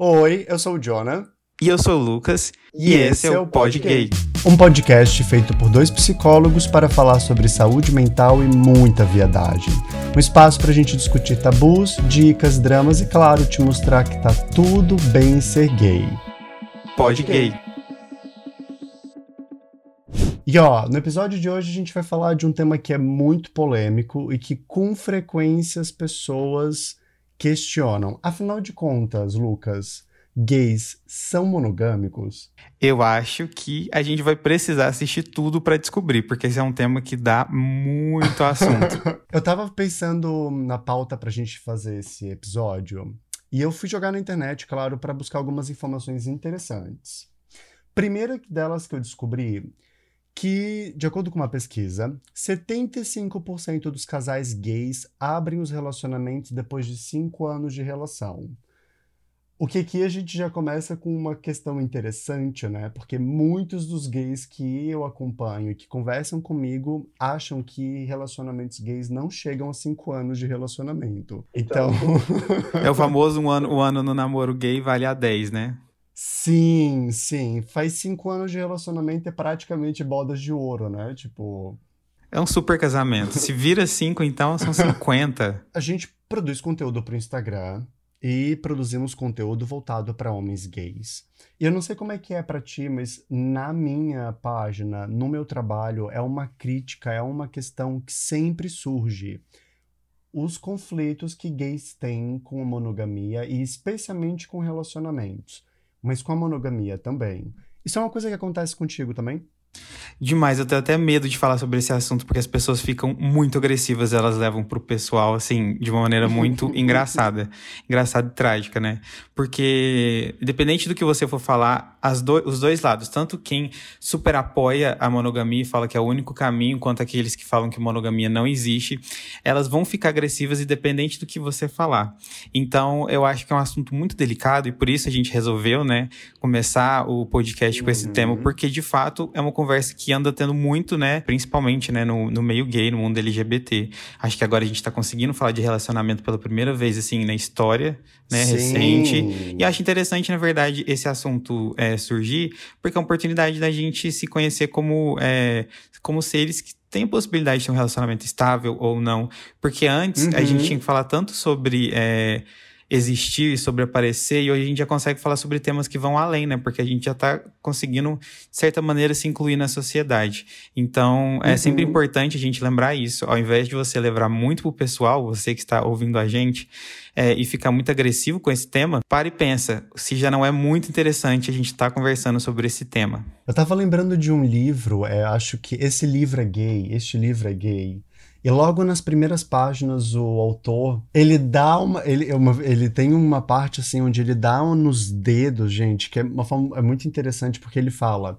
Oi, eu sou o Jonah. E eu sou o Lucas. E, e esse, é, é o Pod Gay. Um podcast feito por dois psicólogos para falar sobre saúde mental e muita viadagem. Um espaço para a gente discutir tabus, dicas, dramas e, claro, te mostrar que tá tudo bem ser gay. Pod Gay. E ó, no episódio de hoje a gente vai falar de um tema que é muito polêmico e que com frequência as pessoas questionam. Afinal de contas, Lucas, gays são monogâmicos? Eu acho que a gente vai precisar assistir tudo para descobrir, porque esse é um tema que dá muito assunto. eu tava pensando na pauta pra gente fazer esse episódio, e eu fui jogar na internet, claro, para buscar algumas informações interessantes. Primeira delas que eu descobri que, de acordo com uma pesquisa, 75% dos casais gays abrem os relacionamentos depois de 5 anos de relação. O que aqui a gente já começa com uma questão interessante, né? Porque muitos dos gays que eu acompanho e que conversam comigo acham que relacionamentos gays não chegam a cinco anos de relacionamento. Então. então... é o famoso um ano, um ano no namoro gay vale a 10, né? Sim, sim. Faz cinco anos de relacionamento é praticamente bodas de ouro, né? Tipo. É um super casamento. Se vira cinco, então são 50. A gente produz conteúdo para o Instagram e produzimos conteúdo voltado para homens gays. E eu não sei como é que é para ti, mas na minha página, no meu trabalho, é uma crítica, é uma questão que sempre surge. Os conflitos que gays têm com a monogamia e especialmente com relacionamentos mas com a monogamia também. Isso é uma coisa que acontece contigo também? Demais, eu tenho até medo de falar sobre esse assunto, porque as pessoas ficam muito agressivas, elas levam pro pessoal, assim, de uma maneira muito engraçada. Engraçada e trágica, né? Porque, independente do que você for falar, do, os dois lados, tanto quem super apoia a monogamia e fala que é o único caminho, quanto aqueles que falam que monogamia não existe, elas vão ficar agressivas independente do que você falar. Então, eu acho que é um assunto muito delicado e por isso a gente resolveu, né, começar o podcast com esse tema, uhum. porque de fato é uma conversa que anda tendo muito, né? Principalmente, né, no, no meio gay, no mundo LGBT. Acho que agora a gente tá conseguindo falar de relacionamento pela primeira vez, assim, na história, né, Sim. recente. E acho interessante, na verdade, esse assunto é, surgir, porque é uma oportunidade da gente se conhecer como, é, como seres que têm a possibilidade de ter um relacionamento estável ou não. Porque antes uhum. a gente uhum. tinha que falar tanto sobre. É, existir, sobre aparecer, e hoje a gente já consegue falar sobre temas que vão além, né? Porque a gente já está conseguindo, de certa maneira, se incluir na sociedade. Então, é uhum. sempre importante a gente lembrar isso. Ao invés de você levar muito pro pessoal, você que está ouvindo a gente, é, e ficar muito agressivo com esse tema, pare e pensa se já não é muito interessante a gente estar tá conversando sobre esse tema. Eu tava lembrando de um livro, é, acho que esse livro é gay, este livro é gay, e logo nas primeiras páginas, o autor, ele dá uma. Ele, é uma, ele tem uma parte assim onde ele dá nos dedos, gente, que é, uma forma, é muito interessante porque ele fala.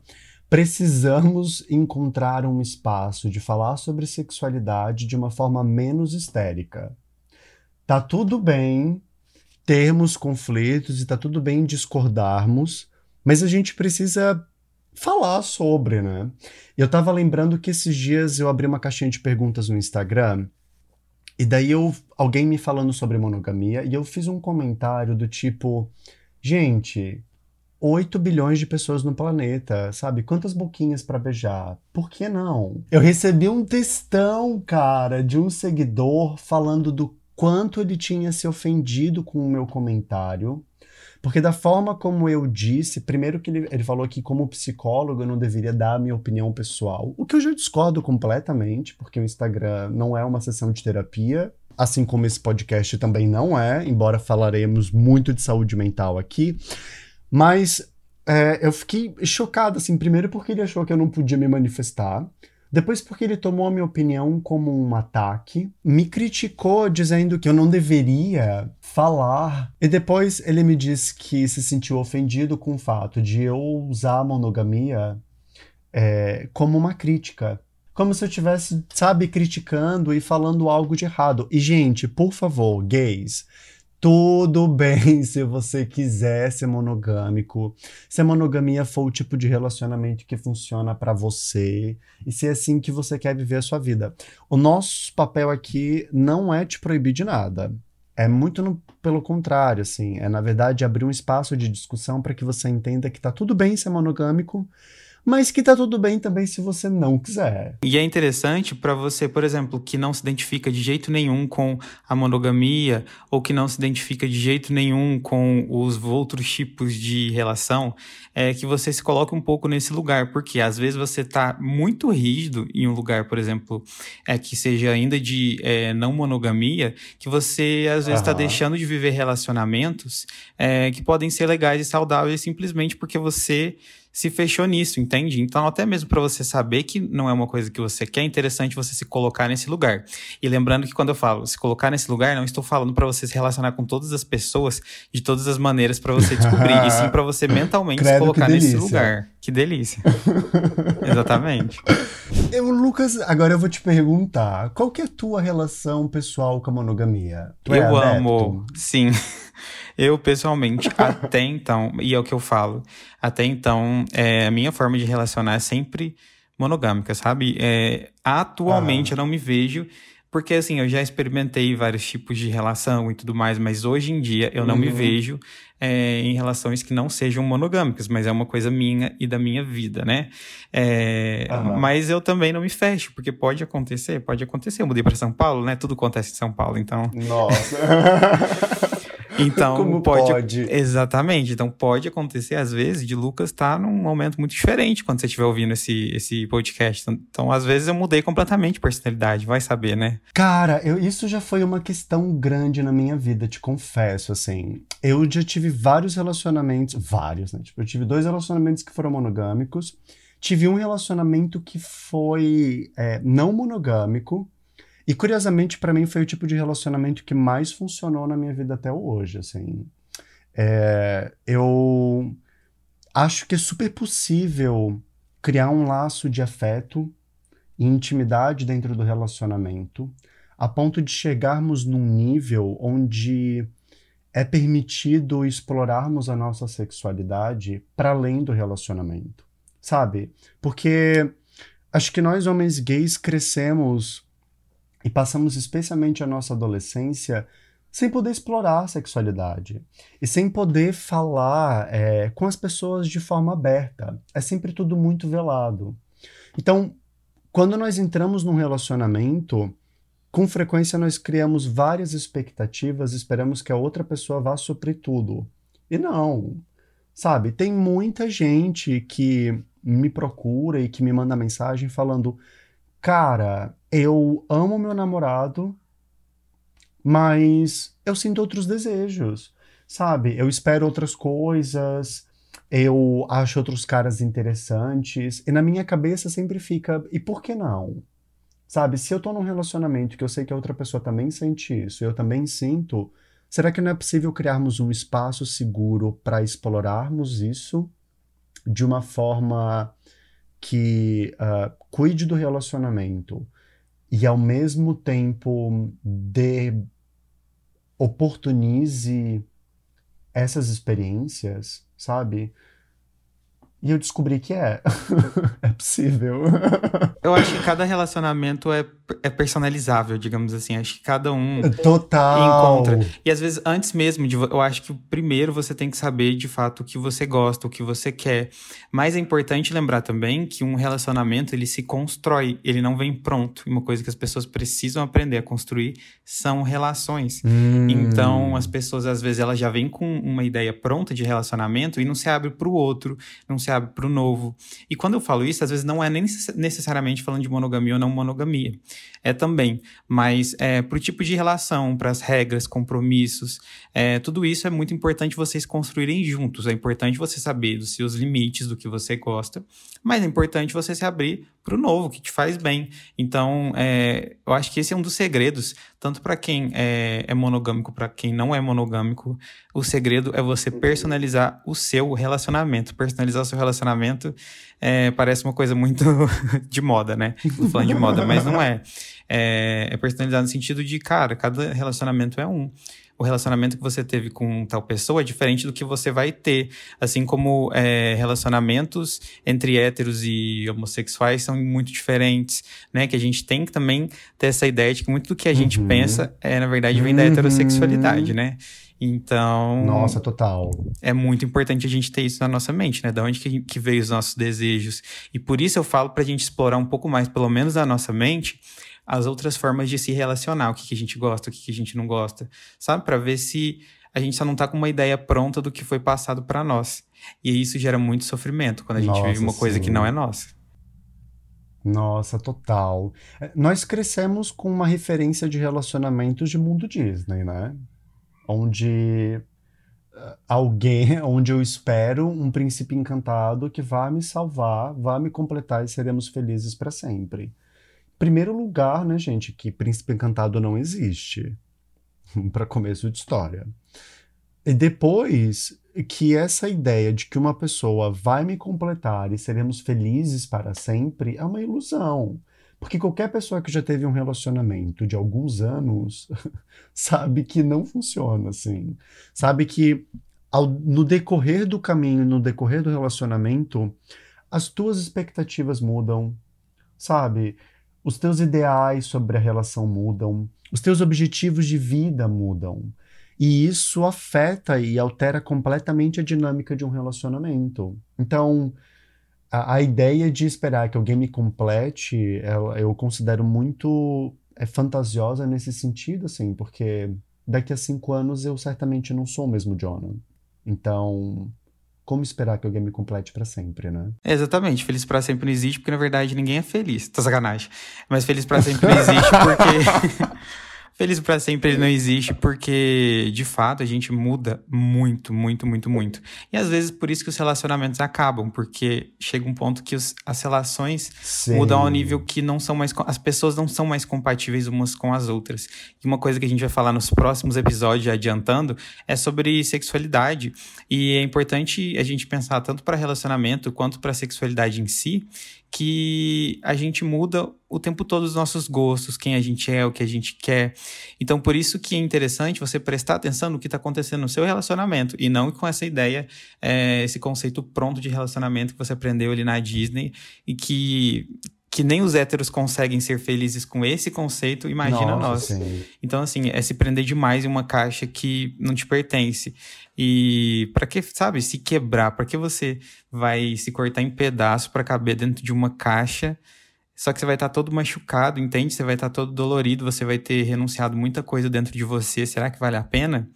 Precisamos encontrar um espaço de falar sobre sexualidade de uma forma menos histérica. Tá tudo bem termos conflitos e tá tudo bem discordarmos, mas a gente precisa falar sobre, né? Eu tava lembrando que esses dias eu abri uma caixinha de perguntas no Instagram e daí eu alguém me falando sobre monogamia e eu fiz um comentário do tipo, gente, 8 bilhões de pessoas no planeta, sabe? Quantas boquinhas para beijar? Por que não? Eu recebi um textão, cara, de um seguidor falando do quanto ele tinha se ofendido com o meu comentário porque da forma como eu disse, primeiro que ele, ele falou que como psicólogo eu não deveria dar a minha opinião pessoal, o que eu já discordo completamente, porque o Instagram não é uma sessão de terapia, assim como esse podcast também não é, embora falaremos muito de saúde mental aqui. Mas é, eu fiquei chocado, assim, primeiro porque ele achou que eu não podia me manifestar. Depois, porque ele tomou a minha opinião como um ataque, me criticou dizendo que eu não deveria falar. E depois ele me disse que se sentiu ofendido com o fato de eu usar a monogamia é, como uma crítica. Como se eu estivesse, sabe, criticando e falando algo de errado. E, gente, por favor, gays, tudo bem se você quiser ser monogâmico, se a monogamia for o tipo de relacionamento que funciona para você e se é assim que você quer viver a sua vida. O nosso papel aqui não é te proibir de nada. É muito no, pelo contrário, assim. É, na verdade, abrir um espaço de discussão para que você entenda que tá tudo bem ser monogâmico, mas que tá tudo bem também se você não quiser. E é interessante para você, por exemplo, que não se identifica de jeito nenhum com a monogamia ou que não se identifica de jeito nenhum com os outros tipos de relação, é que você se coloque um pouco nesse lugar, porque às vezes você tá muito rígido em um lugar, por exemplo, é que seja ainda de é, não monogamia, que você às vezes está uhum. deixando de viver relacionamentos é, que podem ser legais e saudáveis simplesmente porque você se fechou nisso, entende? Então, até mesmo para você saber que não é uma coisa que você quer, é interessante você se colocar nesse lugar. E lembrando que quando eu falo se colocar nesse lugar, não estou falando para você se relacionar com todas as pessoas de todas as maneiras para você descobrir, e sim para você mentalmente Credo, se colocar nesse lugar. Que delícia. Exatamente. Eu, Lucas, agora eu vou te perguntar, qual que é a tua relação pessoal com a monogamia? Tu eu é amo, sim. Eu, pessoalmente, até então, e é o que eu falo, até então, é, a minha forma de relacionar é sempre monogâmica, sabe? É, atualmente eu não me vejo, porque assim, eu já experimentei vários tipos de relação e tudo mais, mas hoje em dia eu não uhum. me vejo é, em relações que não sejam monogâmicas, mas é uma coisa minha e da minha vida, né? É, uhum. Mas eu também não me fecho, porque pode acontecer, pode acontecer. Eu mudei para São Paulo, né? Tudo acontece em São Paulo, então. Nossa! Então, Como pode, pode, Exatamente. Então, pode acontecer, às vezes, de Lucas estar tá num momento muito diferente quando você estiver ouvindo esse, esse podcast. Então, então, às vezes, eu mudei completamente de personalidade. Vai saber, né? Cara, eu, isso já foi uma questão grande na minha vida, te confesso, assim. Eu já tive vários relacionamentos, vários, né? Tipo, eu tive dois relacionamentos que foram monogâmicos. Tive um relacionamento que foi é, não monogâmico, e curiosamente, para mim, foi o tipo de relacionamento que mais funcionou na minha vida até hoje. Assim, é, eu acho que é super possível criar um laço de afeto e intimidade dentro do relacionamento, a ponto de chegarmos num nível onde é permitido explorarmos a nossa sexualidade para além do relacionamento, sabe? Porque acho que nós homens gays crescemos e passamos especialmente a nossa adolescência sem poder explorar a sexualidade e sem poder falar é, com as pessoas de forma aberta. É sempre tudo muito velado. Então, quando nós entramos num relacionamento, com frequência nós criamos várias expectativas, esperamos que a outra pessoa vá suprir tudo. E não. Sabe, tem muita gente que me procura e que me manda mensagem falando: Cara, eu amo meu namorado, mas eu sinto outros desejos, sabe? Eu espero outras coisas, eu acho outros caras interessantes, e na minha cabeça sempre fica, e por que não? Sabe, se eu tô num relacionamento que eu sei que a outra pessoa também sente isso, eu também sinto, será que não é possível criarmos um espaço seguro para explorarmos isso de uma forma que uh, cuide do relacionamento e ao mesmo tempo dê oportunize essas experiências, sabe? E eu descobri que é. é possível. eu acho que cada relacionamento é, é personalizável, digamos assim. Acho que cada um Total. encontra. E às vezes, antes mesmo de. Eu acho que primeiro você tem que saber de fato o que você gosta, o que você quer. Mas é importante lembrar também que um relacionamento ele se constrói, ele não vem pronto. E uma coisa que as pessoas precisam aprender a construir são relações. Hum. Então, as pessoas, às vezes, elas já vêm com uma ideia pronta de relacionamento e não se abre para o outro, não se abre para o novo. E quando eu falo isso, às vezes não é nem necessariamente falando de monogamia ou não monogamia. É também, mas é, para o tipo de relação, para as regras, compromissos, é, tudo isso é muito importante vocês construírem juntos. É importante você saber dos seus limites, do que você gosta, mas é importante você se abrir para o novo, que te faz bem. Então, é, eu acho que esse é um dos segredos, tanto para quem é, é monogâmico, para quem não é monogâmico. O segredo é você personalizar o seu relacionamento. Personalizar o seu relacionamento é, parece uma coisa muito de moda, né? Tô falando de moda, mas não é. é. É personalizar no sentido de, cara, cada relacionamento é um. O relacionamento que você teve com tal pessoa é diferente do que você vai ter. Assim como é, relacionamentos entre héteros e homossexuais são muito diferentes, né? Que a gente tem que também ter essa ideia de que muito do que a gente uhum. pensa é, na verdade, vem uhum. da heterossexualidade, né? Então. Nossa, total. É muito importante a gente ter isso na nossa mente, né? Da onde que, que veio os nossos desejos. E por isso eu falo pra gente explorar um pouco mais, pelo menos na nossa mente, as outras formas de se relacionar, o que, que a gente gosta, o que, que a gente não gosta, sabe? Para ver se a gente só não tá com uma ideia pronta do que foi passado para nós. E isso gera muito sofrimento quando a gente nossa, vive uma coisa que não é nossa. Nossa, total. É, nós crescemos com uma referência de relacionamentos de mundo Disney, né? onde eh, alguém, onde eu espero um príncipe encantado que vá me salvar, vá me completar e seremos felizes para sempre. Primeiro lugar, né, gente, que príncipe encantado não existe. para começo de história. E depois que essa ideia de que uma pessoa vai me completar e seremos felizes para sempre é uma ilusão. Porque qualquer pessoa que já teve um relacionamento de alguns anos sabe que não funciona assim. Sabe que ao, no decorrer do caminho, no decorrer do relacionamento, as tuas expectativas mudam, sabe? Os teus ideais sobre a relação mudam, os teus objetivos de vida mudam. E isso afeta e altera completamente a dinâmica de um relacionamento. Então, a, a, ideia de esperar que alguém me complete, eu, eu considero muito é fantasiosa nesse sentido, assim, porque daqui a cinco anos eu certamente não sou o mesmo Jonah. Então, como esperar que alguém me complete para sempre, né? É, exatamente. Feliz para sempre não existe, porque na verdade ninguém é feliz. Tá sacanagem. Mas feliz para sempre não existe porque. Feliz para sempre ele não existe porque, de fato, a gente muda muito, muito, muito, muito. E às vezes por isso que os relacionamentos acabam, porque chega um ponto que os, as relações Sim. mudam ao nível que não são mais. As pessoas não são mais compatíveis umas com as outras. E uma coisa que a gente vai falar nos próximos episódios, adiantando, é sobre sexualidade. E é importante a gente pensar tanto para relacionamento quanto para sexualidade em si, que a gente muda o tempo todo os nossos gostos, quem a gente é, o que a gente quer. Então, por isso que é interessante você prestar atenção no que está acontecendo no seu relacionamento e não com essa ideia, é, esse conceito pronto de relacionamento que você aprendeu ali na Disney e que que nem os héteros conseguem ser felizes com esse conceito, imagina Nossa, nós. Sim. Então, assim, é se prender demais em uma caixa que não te pertence. E para que, sabe, se quebrar? Para que você vai se cortar em pedaços para caber dentro de uma caixa? Só que você vai estar tá todo machucado, entende? Você vai estar tá todo dolorido, você vai ter renunciado muita coisa dentro de você. Será que vale a pena?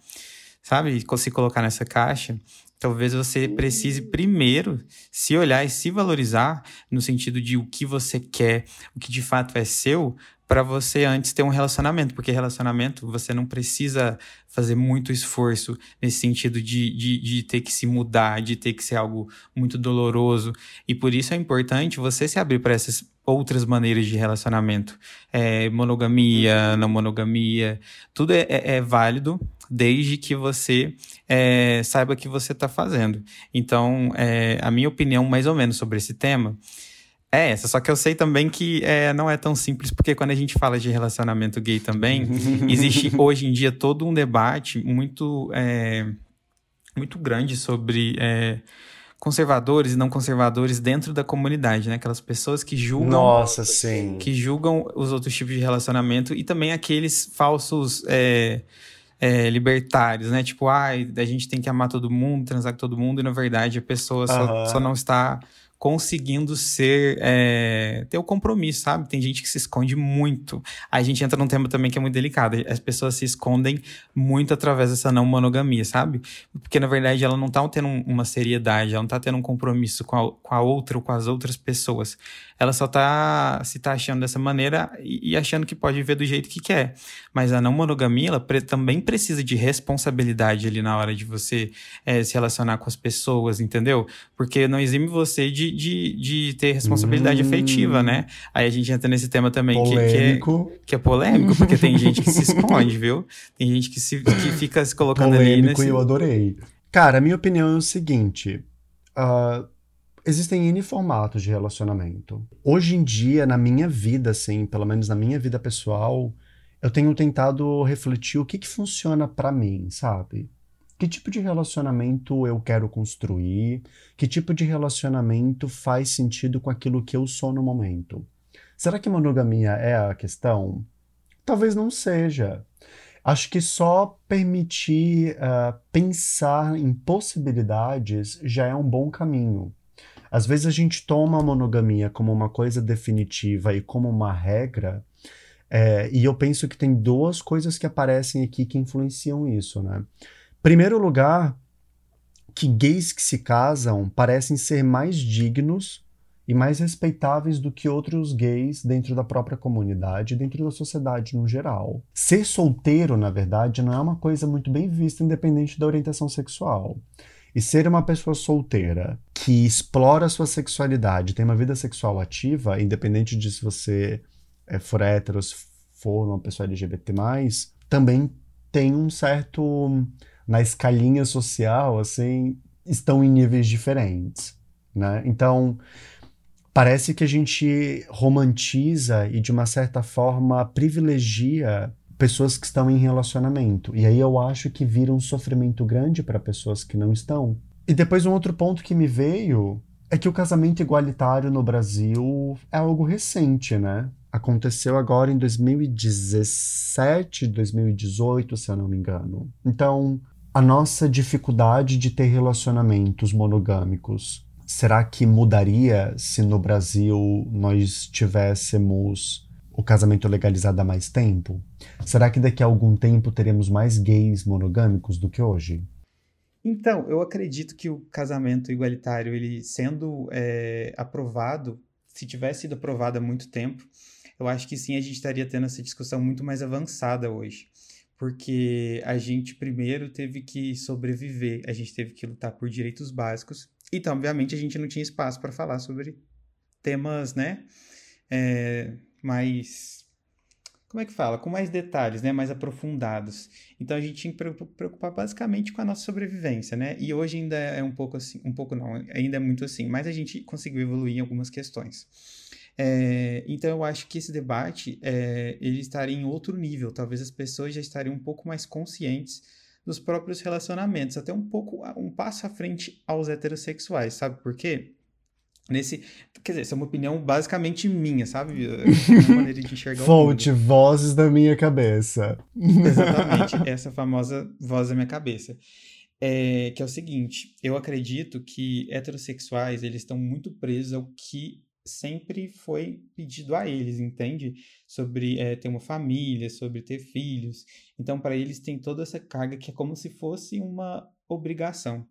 Sabe, se colocar nessa caixa? Talvez você precise primeiro se olhar e se valorizar no sentido de o que você quer, o que de fato é seu, para você antes ter um relacionamento, porque relacionamento você não precisa fazer muito esforço nesse sentido de, de, de, ter que se mudar, de ter que ser algo muito doloroso. E por isso é importante você se abrir para essas outras maneiras de relacionamento. É, monogamia, não monogamia, tudo é, é, é válido desde que você é, saiba o que você está fazendo. Então, é, a minha opinião mais ou menos sobre esse tema é essa, só que eu sei também que é, não é tão simples, porque quando a gente fala de relacionamento gay também, existe hoje em dia todo um debate muito, é, muito grande sobre conservadores e não conservadores dentro da comunidade, né? Aquelas pessoas que julgam. Nossa, sim. Que julgam os outros tipos de relacionamento e também aqueles falsos. É, é, libertários, né? Tipo, ah, a gente tem que amar todo mundo, transar com todo mundo, e na verdade a pessoa só, só não está conseguindo ser é, ter o compromisso, sabe? Tem gente que se esconde muito. A gente entra num tema também que é muito delicado. As pessoas se escondem muito através dessa não monogamia, sabe? Porque na verdade ela não tá tendo uma seriedade, ela não tá tendo um compromisso com a, com a outra ou com as outras pessoas. Ela só tá se tá achando dessa maneira e, e achando que pode viver do jeito que quer. Mas a não monogamia, ela pre também precisa de responsabilidade ali na hora de você é, se relacionar com as pessoas, entendeu? Porque não exime você de, de, de ter responsabilidade hum. afetiva, né? Aí a gente entra nesse tema também que, que, é, que é polêmico, porque tem gente que se esconde, viu? Tem gente que, se, que fica se colocando polêmico ali nesse... eu adorei. Cara, a minha opinião é o seguinte. Uh, existem N formatos de relacionamento. Hoje em dia, na minha vida, assim, pelo menos na minha vida pessoal, eu tenho tentado refletir o que, que funciona para mim, sabe? Que tipo de relacionamento eu quero construir? Que tipo de relacionamento faz sentido com aquilo que eu sou no momento? Será que monogamia é a questão? Talvez não seja. Acho que só permitir uh, pensar em possibilidades já é um bom caminho. Às vezes a gente toma a monogamia como uma coisa definitiva e como uma regra, é, e eu penso que tem duas coisas que aparecem aqui que influenciam isso, né? Primeiro lugar, que gays que se casam parecem ser mais dignos e mais respeitáveis do que outros gays dentro da própria comunidade, dentro da sociedade no geral. Ser solteiro, na verdade, não é uma coisa muito bem vista independente da orientação sexual. E ser uma pessoa solteira que explora a sua sexualidade, tem uma vida sexual ativa, independente de se você é, for hétero, se for uma pessoa LGBT+, também tem um certo na escalinha social, assim, estão em níveis diferentes, né? Então, parece que a gente romantiza e de uma certa forma privilegia pessoas que estão em relacionamento. E aí eu acho que vira um sofrimento grande para pessoas que não estão. E depois um outro ponto que me veio é que o casamento igualitário no Brasil é algo recente, né? Aconteceu agora em 2017, 2018, se eu não me engano. Então, a nossa dificuldade de ter relacionamentos monogâmicos, será que mudaria se no Brasil nós tivéssemos o casamento legalizado há mais tempo? Será que daqui a algum tempo teremos mais gays monogâmicos do que hoje? Então, eu acredito que o casamento igualitário, ele sendo é, aprovado, se tivesse sido aprovado há muito tempo, eu acho que sim, a gente estaria tendo essa discussão muito mais avançada hoje porque a gente primeiro teve que sobreviver, a gente teve que lutar por direitos básicos. Então, obviamente, a gente não tinha espaço para falar sobre temas, né, é, mais como é que fala? Com mais detalhes, né? Mais aprofundados. Então a gente tinha que preocupar basicamente com a nossa sobrevivência, né? E hoje ainda é um pouco assim, um pouco não, ainda é muito assim, mas a gente conseguiu evoluir em algumas questões. É, então eu acho que esse debate é, ele estaria em outro nível. Talvez as pessoas já estariam um pouco mais conscientes dos próprios relacionamentos, até um pouco um passo à frente aos heterossexuais, sabe por quê? Nesse, quer dizer, essa é uma opinião basicamente minha, sabe? É uma maneira de enxergar Fonte, vozes da minha cabeça. Exatamente, essa famosa voz da minha cabeça. É, que é o seguinte, eu acredito que heterossexuais, eles estão muito presos ao que sempre foi pedido a eles, entende? Sobre é, ter uma família, sobre ter filhos. Então, para eles tem toda essa carga que é como se fosse uma obrigação.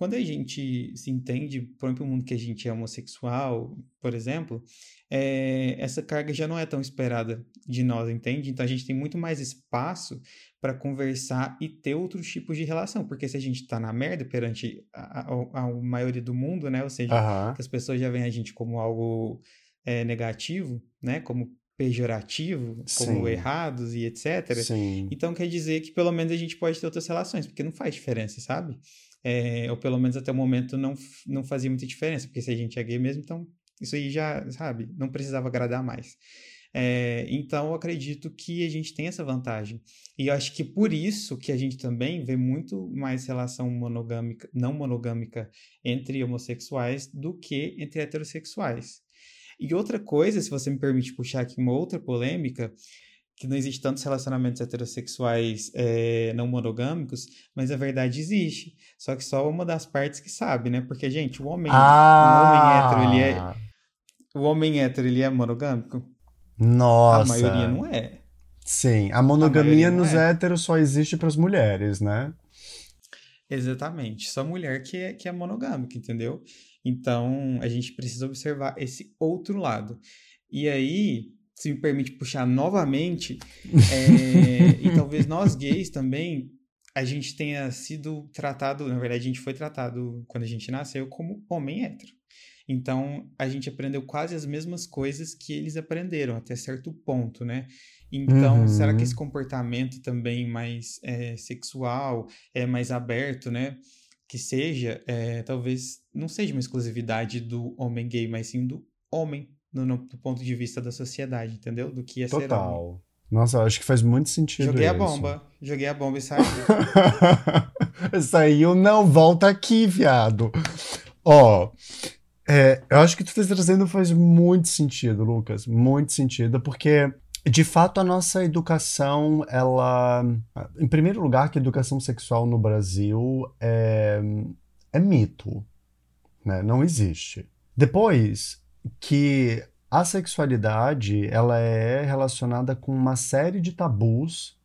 Quando a gente se entende, por exemplo, o mundo que a gente é homossexual, por exemplo, é, essa carga já não é tão esperada de nós, entende? Então a gente tem muito mais espaço para conversar e ter outros tipos de relação, porque se a gente está na merda perante a, a, a, maioria do mundo, né? Ou seja, uhum. que as pessoas já veem a gente como algo é, negativo, né? Como pejorativo, como Sim. errados e etc. Sim. Então quer dizer que pelo menos a gente pode ter outras relações, porque não faz diferença, sabe? É, ou pelo menos até o momento não, não fazia muita diferença, porque se a gente é gay mesmo, então isso aí já, sabe, não precisava agradar mais. É, então, eu acredito que a gente tem essa vantagem. E eu acho que por isso que a gente também vê muito mais relação monogâmica, não monogâmica entre homossexuais do que entre heterossexuais. E outra coisa, se você me permite puxar aqui uma outra polêmica, que não existe tantos relacionamentos heterossexuais é, não monogâmicos, mas a verdade existe. Só que só uma das partes que sabe, né? Porque, gente, o homem, ah! o homem hétero, ele é. O homem hétero, ele é monogâmico? Nossa. A maioria não é. Sim, a monogamia a nos é. héteros só existe para as mulheres, né? Exatamente. Só mulher que é, que é monogâmica, entendeu? Então, a gente precisa observar esse outro lado. E aí, se me permite puxar novamente, é, e talvez nós gays também, a gente tenha sido tratado, na verdade a gente foi tratado quando a gente nasceu como homem hétero. Então a gente aprendeu quase as mesmas coisas que eles aprenderam, até certo ponto, né? Então, uhum. será que esse comportamento também mais é, sexual, é mais aberto, né? Que seja, é, talvez não seja uma exclusividade do homem gay, mas sim do homem no, no, do ponto de vista da sociedade, entendeu? Do que é Total. ser homem. Nossa, acho que faz muito sentido Joguei isso. a bomba. Joguei a bomba e saiu. Saiu, não, volta aqui, viado. Ó, é, eu acho que tu tá trazendo faz muito sentido, Lucas. Muito sentido, porque de fato a nossa educação, ela. Em primeiro lugar, que a educação sexual no Brasil é, é mito. Né? Não existe. Depois, que a sexualidade ela é relacionada com uma série de tabus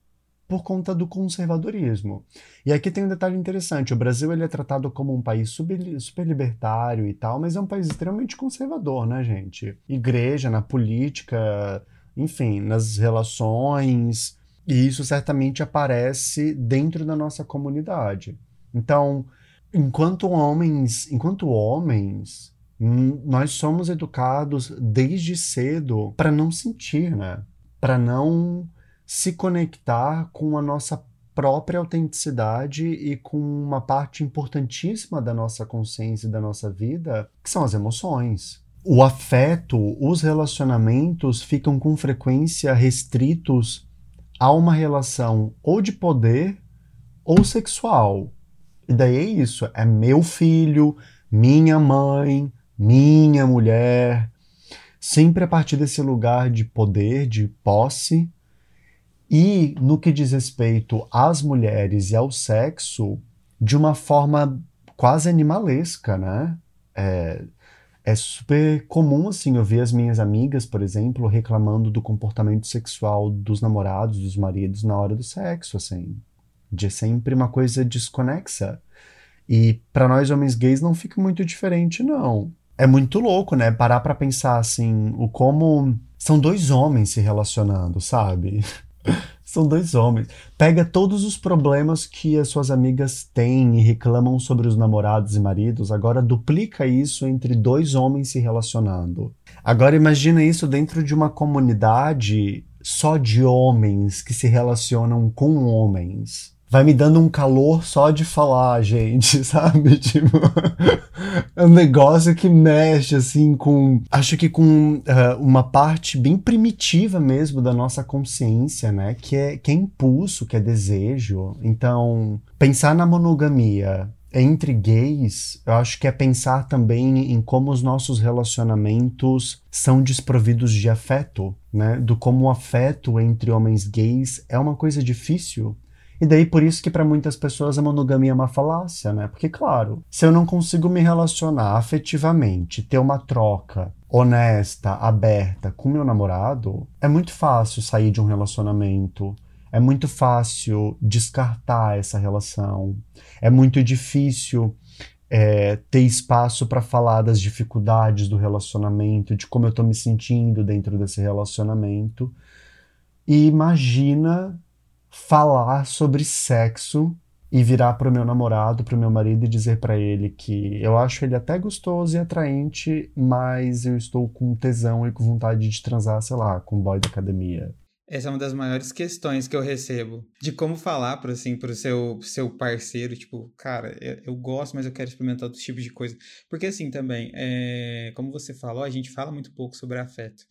por conta do conservadorismo. E aqui tem um detalhe interessante: o Brasil ele é tratado como um país super, libertário e tal, mas é um país extremamente conservador, né, gente? Igreja, na política, enfim, nas relações, e isso certamente aparece dentro da nossa comunidade. Então, enquanto homens, enquanto homens, nós somos educados desde cedo para não sentir, né? Para não se conectar com a nossa própria autenticidade e com uma parte importantíssima da nossa consciência e da nossa vida, que são as emoções. O afeto, os relacionamentos ficam com frequência restritos a uma relação ou de poder ou sexual. E daí é isso, é meu filho, minha mãe, minha mulher, sempre a partir desse lugar de poder, de posse, e no que diz respeito às mulheres e ao sexo, de uma forma quase animalesca, né? É, é super comum, assim, eu ver as minhas amigas, por exemplo, reclamando do comportamento sexual dos namorados, dos maridos na hora do sexo, assim. De sempre uma coisa desconexa. E para nós homens gays não fica muito diferente, não. É muito louco, né? Parar pra pensar, assim, o como são dois homens se relacionando, sabe? São dois homens. Pega todos os problemas que as suas amigas têm e reclamam sobre os namorados e maridos, agora duplica isso entre dois homens se relacionando. Agora imagina isso dentro de uma comunidade só de homens que se relacionam com homens vai me dando um calor só de falar, gente, sabe? Tipo, é um negócio que mexe, assim, com. Acho que com uh, uma parte bem primitiva mesmo da nossa consciência, né? Que é, que é impulso, que é desejo. Então, pensar na monogamia entre gays, eu acho que é pensar também em como os nossos relacionamentos são desprovidos de afeto, né? Do como o afeto entre homens gays é uma coisa difícil e daí por isso que para muitas pessoas a monogamia é uma falácia, né? Porque claro, se eu não consigo me relacionar afetivamente, ter uma troca honesta, aberta com meu namorado, é muito fácil sair de um relacionamento. É muito fácil descartar essa relação. É muito difícil é, ter espaço para falar das dificuldades do relacionamento, de como eu estou me sentindo dentro desse relacionamento. E imagina falar sobre sexo e virar para o meu namorado, para o meu marido e dizer para ele que eu acho ele até gostoso e atraente, mas eu estou com tesão e com vontade de transar, sei lá, com um boy da academia. Essa é uma das maiores questões que eu recebo. De como falar para assim, pro seu, seu parceiro, tipo, cara, eu, eu, gosto, mas eu quero experimentar outros tipos de coisa. Porque assim também, é, como você falou, a gente fala muito pouco sobre afeto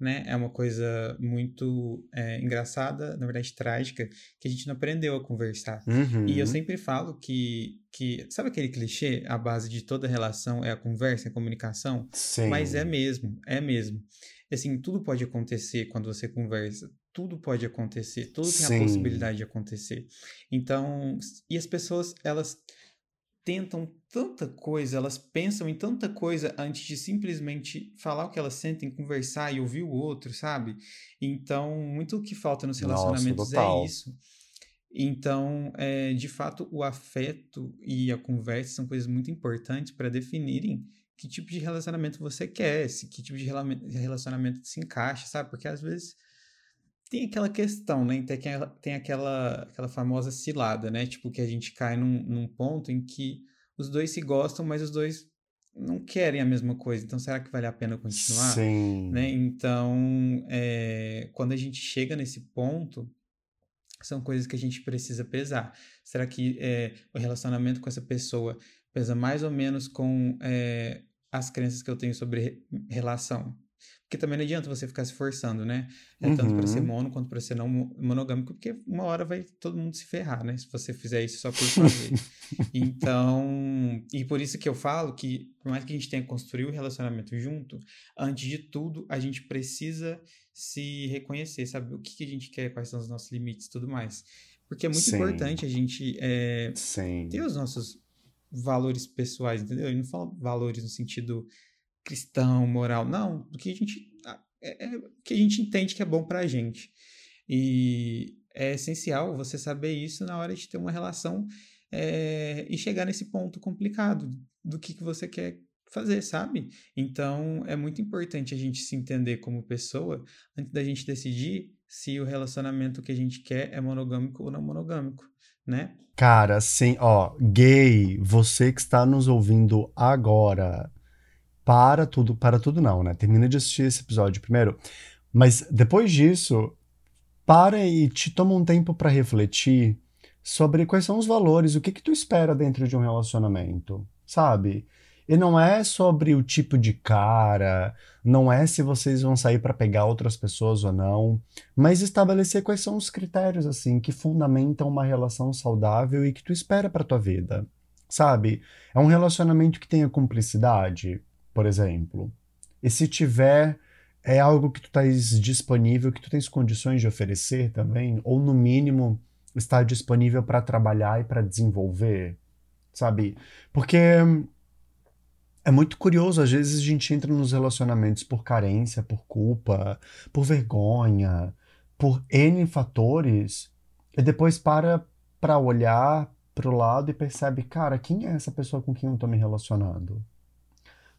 né? É uma coisa muito é, engraçada, na verdade trágica, que a gente não aprendeu a conversar. Uhum. E eu sempre falo que, que, sabe aquele clichê? A base de toda relação é a conversa, a comunicação? Sim. Mas é mesmo, é mesmo. Assim, tudo pode acontecer quando você conversa. Tudo pode acontecer, tudo tem Sim. a possibilidade de acontecer. Então, e as pessoas, elas tentam tanta coisa, elas pensam em tanta coisa antes de simplesmente falar o que elas sentem, conversar e ouvir o outro, sabe? Então, muito o que falta nos relacionamentos Nossa, é isso. Então, é, de fato, o afeto e a conversa são coisas muito importantes para definirem que tipo de relacionamento você quer, se, que tipo de relacionamento se encaixa, sabe? Porque às vezes tem aquela questão, né? Tem, aquela, tem aquela, aquela famosa cilada, né? Tipo, que a gente cai num, num ponto em que os dois se gostam, mas os dois não querem a mesma coisa. Então, será que vale a pena continuar? Sim. Né? Então, é, quando a gente chega nesse ponto, são coisas que a gente precisa pesar. Será que é, o relacionamento com essa pessoa pesa mais ou menos com é, as crenças que eu tenho sobre relação? Porque também não adianta você ficar se forçando, né? É tanto para ser uhum. mono quanto para ser não monogâmico, porque uma hora vai todo mundo se ferrar, né? Se você fizer isso só por fazer. então, e por isso que eu falo que, por mais que a gente tenha construído o relacionamento junto, antes de tudo, a gente precisa se reconhecer, saber o que, que a gente quer, quais são os nossos limites e tudo mais. Porque é muito Sim. importante a gente é, ter os nossos valores pessoais, entendeu? Eu não falo valores no sentido cristão, moral, não, do que a gente é, é, que a gente entende que é bom pra gente. E é essencial você saber isso na hora de ter uma relação é, e chegar nesse ponto complicado do que, que você quer fazer, sabe? Então é muito importante a gente se entender como pessoa antes da gente decidir se o relacionamento que a gente quer é monogâmico ou não monogâmico, né? Cara, sim, ó, gay, você que está nos ouvindo agora, para tudo, para tudo não, né? Termina de assistir esse episódio primeiro. Mas depois disso, para e te toma um tempo para refletir sobre quais são os valores, o que que tu espera dentro de um relacionamento, sabe? E não é sobre o tipo de cara, não é se vocês vão sair para pegar outras pessoas ou não, mas estabelecer quais são os critérios assim que fundamentam uma relação saudável e que tu espera para tua vida. Sabe? É um relacionamento que tenha cumplicidade, por exemplo. E se tiver, é algo que tu tens disponível, que tu tens condições de oferecer também, ou no mínimo está disponível para trabalhar e para desenvolver, sabe? Porque é muito curioso, às vezes a gente entra nos relacionamentos por carência, por culpa, por vergonha, por N fatores, e depois para para olhar para o lado e percebe, cara, quem é essa pessoa com quem eu estou me relacionando?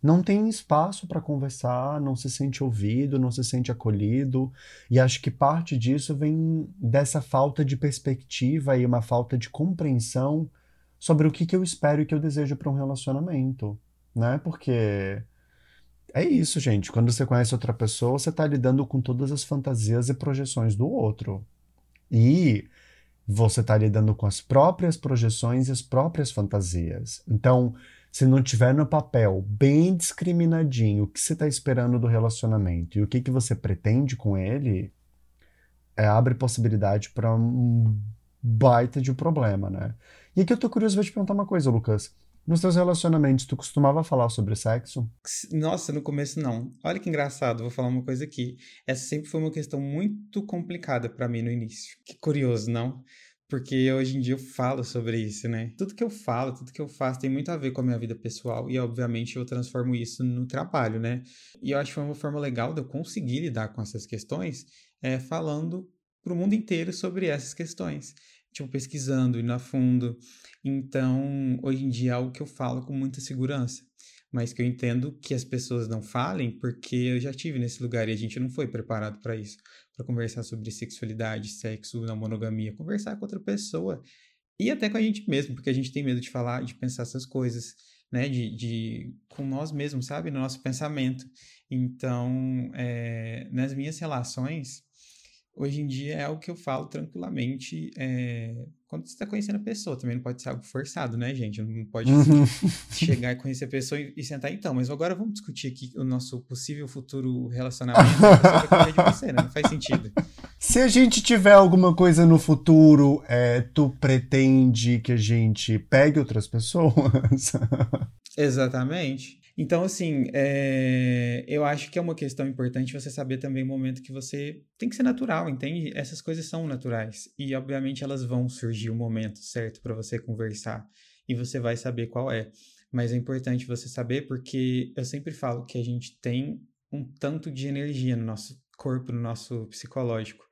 Não tem espaço para conversar, não se sente ouvido, não se sente acolhido. E acho que parte disso vem dessa falta de perspectiva e uma falta de compreensão sobre o que, que eu espero e que eu desejo para um relacionamento, né? Porque é isso, gente. Quando você conhece outra pessoa, você está lidando com todas as fantasias e projeções do outro. E você está lidando com as próprias projeções e as próprias fantasias. Então, se não tiver no papel bem discriminadinho o que você está esperando do relacionamento e o que, que você pretende com ele, é, abre possibilidade para um baita de problema, né? E aqui eu tô curioso, vou te perguntar uma coisa, Lucas. Nos teus relacionamentos, tu costumava falar sobre sexo? Nossa, no começo não. Olha que engraçado, vou falar uma coisa aqui. Essa sempre foi uma questão muito complicada para mim no início. Que curioso, não? Porque hoje em dia eu falo sobre isso, né? Tudo que eu falo, tudo que eu faço tem muito a ver com a minha vida pessoal e, obviamente, eu transformo isso no trabalho, né? E eu acho que uma forma legal de eu conseguir lidar com essas questões é, falando para o mundo inteiro sobre essas questões. Tipo, pesquisando, indo a fundo. Então, hoje em dia é algo que eu falo com muita segurança mas que eu entendo que as pessoas não falem porque eu já tive nesse lugar e a gente não foi preparado para isso, para conversar sobre sexualidade, sexo, não monogamia, conversar com outra pessoa e até com a gente mesmo, porque a gente tem medo de falar, de pensar essas coisas, né, de, de com nós mesmos, sabe, no nosso pensamento. Então, é, nas minhas relações, hoje em dia é algo que eu falo tranquilamente é, quando você está conhecendo a pessoa. Também não pode ser algo forçado, né, gente? Não pode uhum. chegar e conhecer a pessoa e, e, sentar. Então, mas agora vamos discutir aqui o nosso possível futuro relacionamento. de você, né? Não faz sentido. Se a gente tiver alguma coisa no futuro, é, tu pretende que a gente pegue outras pessoas? Exatamente. Então, assim, é... eu acho que é uma questão importante você saber também o momento que você tem que ser natural, entende? Essas coisas são naturais e, obviamente, elas vão surgir o um momento certo para você conversar e você vai saber qual é. Mas é importante você saber porque eu sempre falo que a gente tem um tanto de energia no nosso corpo, no nosso psicológico.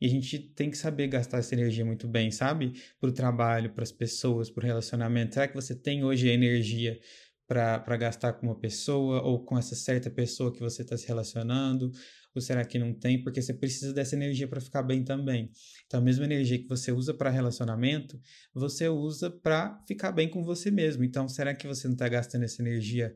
E a gente tem que saber gastar essa energia muito bem, sabe? Para o trabalho, para as pessoas, para o relacionamento. Será que você tem hoje a energia para gastar com uma pessoa ou com essa certa pessoa que você está se relacionando? Ou será que não tem? Porque você precisa dessa energia para ficar bem também. Então, a mesma energia que você usa para relacionamento, você usa para ficar bem com você mesmo. Então, será que você não está gastando essa energia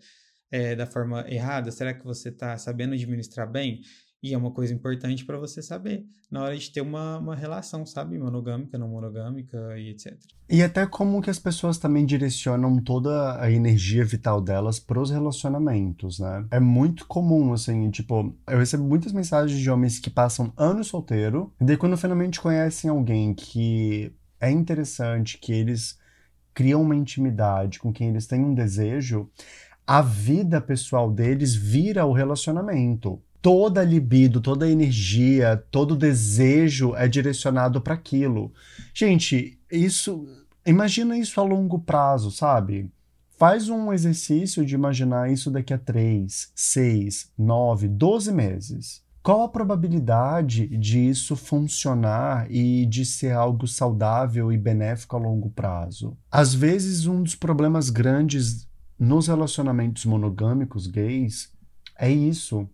é, da forma errada? Será que você está sabendo administrar bem? E é uma coisa importante para você saber na hora de ter uma, uma relação, sabe? Monogâmica, não monogâmica e etc. E até como que as pessoas também direcionam toda a energia vital delas para os relacionamentos, né? É muito comum, assim, tipo, eu recebo muitas mensagens de homens que passam anos solteiro, e daí quando finalmente conhecem alguém que é interessante, que eles criam uma intimidade com quem eles têm um desejo, a vida pessoal deles vira o relacionamento toda a libido, toda a energia, todo o desejo é direcionado para aquilo. Gente, isso. Imagina isso a longo prazo, sabe? Faz um exercício de imaginar isso daqui a 3, 6, 9, 12 meses. Qual a probabilidade disso funcionar e de ser algo saudável e benéfico a longo prazo? Às vezes, um dos problemas grandes nos relacionamentos monogâmicos gays é isso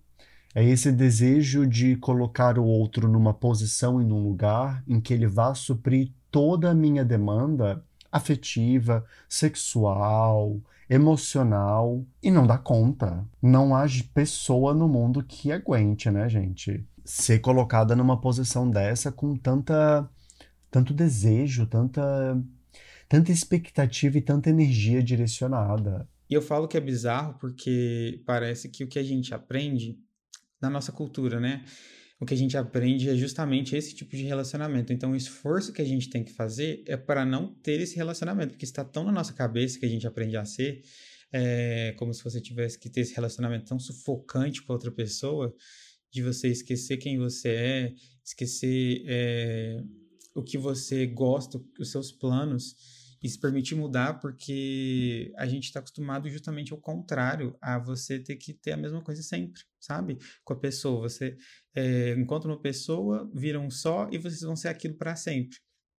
é esse desejo de colocar o outro numa posição e num lugar em que ele vá suprir toda a minha demanda afetiva, sexual, emocional e não dá conta. Não há pessoa no mundo que aguente, né, gente? Ser colocada numa posição dessa com tanta tanto desejo, tanta tanta expectativa e tanta energia direcionada. E eu falo que é bizarro porque parece que o que a gente aprende na nossa cultura, né? O que a gente aprende é justamente esse tipo de relacionamento. Então, o esforço que a gente tem que fazer é para não ter esse relacionamento, porque está tão na nossa cabeça que a gente aprende a ser, é, como se você tivesse que ter esse relacionamento tão sufocante com outra pessoa, de você esquecer quem você é, esquecer é, o que você gosta, os seus planos e se permitir mudar, porque a gente está acostumado justamente ao contrário, a você ter que ter a mesma coisa sempre, sabe? Com a pessoa. Você é, encontra uma pessoa, viram um só e vocês vão ser aquilo para sempre.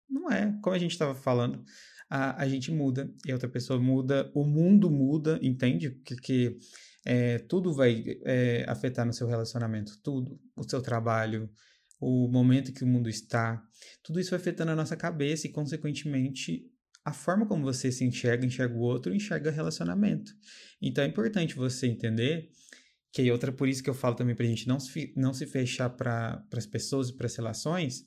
Não é. Como a gente estava falando, a, a gente muda e a outra pessoa muda, o mundo muda, entende? Porque é, tudo vai é, afetar no seu relacionamento, tudo. O seu trabalho, o momento que o mundo está, tudo isso vai afetando a nossa cabeça e, consequentemente, a forma como você se enxerga, enxerga o outro, enxerga relacionamento. Então é importante você entender que é outra por isso que eu falo também para a gente não se, não se fechar para as pessoas e para as relações,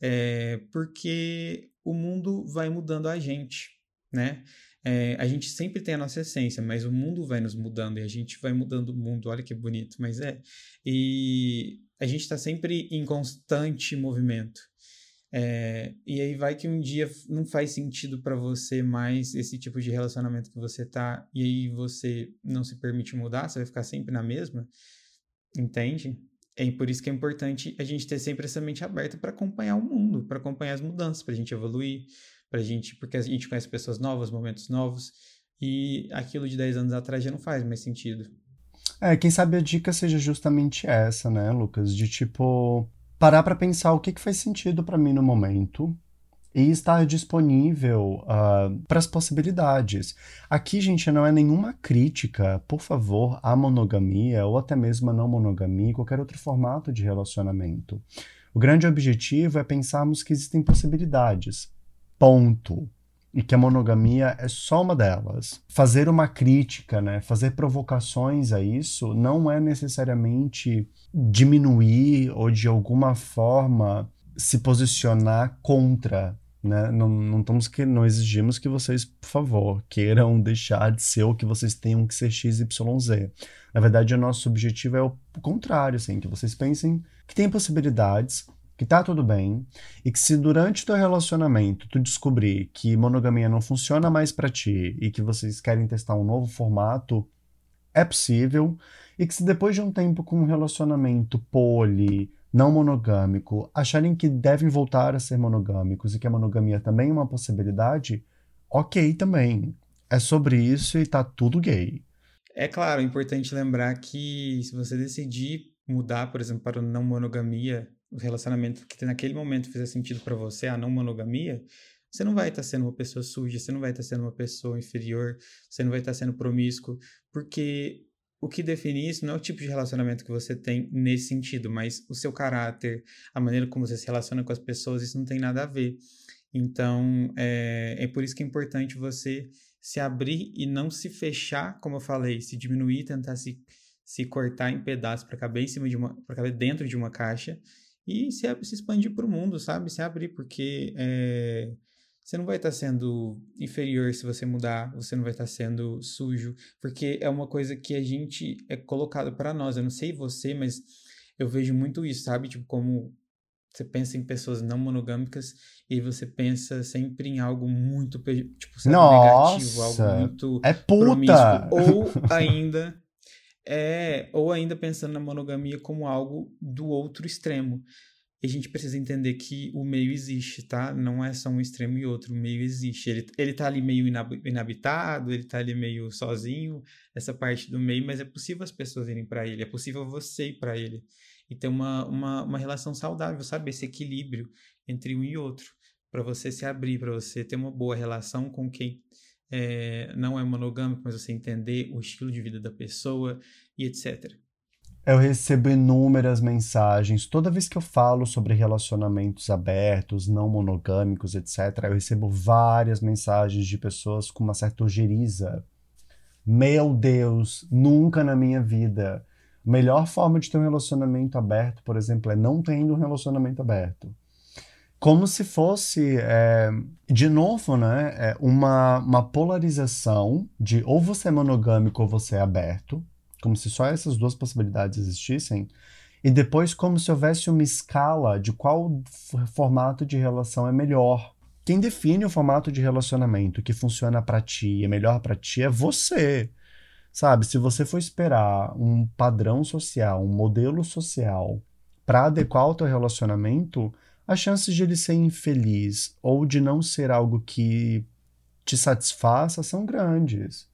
é porque o mundo vai mudando a gente, né? É, a gente sempre tem a nossa essência, mas o mundo vai nos mudando e a gente vai mudando o mundo. Olha que bonito, mas é. E a gente está sempre em constante movimento. É, e aí vai que um dia não faz sentido para você mais esse tipo de relacionamento que você tá, e aí você não se permite mudar, você vai ficar sempre na mesma, entende? É por isso que é importante a gente ter sempre essa mente aberta para acompanhar o mundo, para acompanhar as mudanças, para a gente evoluir, para gente, porque a gente conhece pessoas novas, momentos novos, e aquilo de 10 anos atrás já não faz mais sentido. É, quem sabe a dica seja justamente essa, né, Lucas? De tipo, parar para pensar o que, que faz sentido para mim no momento e estar disponível uh, para as possibilidades. Aqui, gente, não é nenhuma crítica, por favor, à monogamia ou até mesmo a não monogamia, qualquer outro formato de relacionamento. O grande objetivo é pensarmos que existem possibilidades. Ponto e que a monogamia é só uma delas. Fazer uma crítica, né, fazer provocações a isso não é necessariamente diminuir ou de alguma forma se posicionar contra, né? Não, não, estamos que, não exigimos que vocês, por favor, queiram deixar de ser o que vocês tenham que ser XYZ. Na verdade, o nosso objetivo é o contrário, assim, que vocês pensem que tem possibilidades, que tá tudo bem e que se durante o teu relacionamento tu descobrir que monogamia não funciona mais para ti e que vocês querem testar um novo formato, é possível e que se depois de um tempo com um relacionamento poli, não monogâmico, acharem que devem voltar a ser monogâmicos e que a monogamia também é uma possibilidade, ok também. É sobre isso e tá tudo gay. É claro, é importante lembrar que se você decidir mudar, por exemplo, para não monogamia o relacionamento que naquele momento fizer sentido para você, a não monogamia, você não vai estar tá sendo uma pessoa suja, você não vai estar tá sendo uma pessoa inferior, você não vai estar tá sendo promíscuo, porque o que define isso não é o tipo de relacionamento que você tem nesse sentido, mas o seu caráter, a maneira como você se relaciona com as pessoas, isso não tem nada a ver. Então, é, é por isso que é importante você se abrir e não se fechar, como eu falei, se diminuir, tentar se se cortar em pedaços para caber em cima de uma, para caber dentro de uma caixa e se, se expandir para o mundo, sabe? Se abrir, porque é, você não vai estar tá sendo inferior se você mudar, você não vai estar tá sendo sujo, porque é uma coisa que a gente é colocado para nós. Eu não sei você, mas eu vejo muito isso, sabe? Tipo, como você pensa em pessoas não monogâmicas e você pensa sempre em algo muito tipo, sabe, Nossa, negativo, algo muito é puta. ou ainda é, ou ainda pensando na monogamia como algo do outro extremo. E a gente precisa entender que o meio existe, tá? Não é só um extremo e outro, o meio existe. Ele, ele tá ali meio inabitado, ele tá ali meio sozinho, essa parte do meio, mas é possível as pessoas irem para ele, é possível você ir para ele. E ter uma, uma, uma relação saudável, sabe? Esse equilíbrio entre um e outro. para você se abrir, para você ter uma boa relação com quem é, não é monogâmico, mas você entender o estilo de vida da pessoa e etc. Eu recebo inúmeras mensagens. Toda vez que eu falo sobre relacionamentos abertos, não monogâmicos, etc., eu recebo várias mensagens de pessoas com uma certa ojeriza. Meu Deus, nunca na minha vida. A melhor forma de ter um relacionamento aberto, por exemplo, é não tendo um relacionamento aberto como se fosse, é, de novo, né, é uma, uma polarização de ou você é monogâmico ou você é aberto, como se só essas duas possibilidades existissem, e depois como se houvesse uma escala de qual formato de relação é melhor. Quem define o formato de relacionamento que funciona para ti, é melhor para ti, é você. Sabe, se você for esperar um padrão social, um modelo social para adequar o teu relacionamento, as chances de ele ser infeliz ou de não ser algo que te satisfaça são grandes.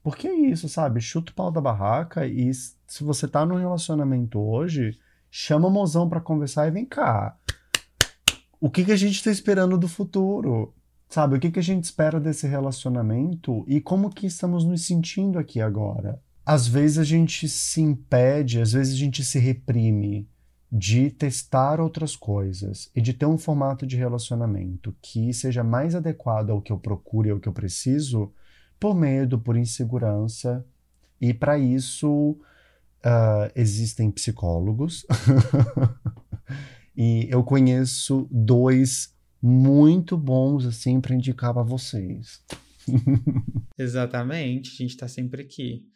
Porque é isso, sabe? Chuta o pau da barraca e se você tá num relacionamento hoje, chama o mozão para conversar e vem cá. O que, que a gente tá esperando do futuro? Sabe? O que, que a gente espera desse relacionamento e como que estamos nos sentindo aqui agora? Às vezes a gente se impede, às vezes a gente se reprime de testar outras coisas e de ter um formato de relacionamento que seja mais adequado ao que eu procuro e ao que eu preciso, por medo, por insegurança. E para isso uh, existem psicólogos. e eu conheço dois muito bons assim para indicar para vocês. Exatamente, a gente está sempre aqui.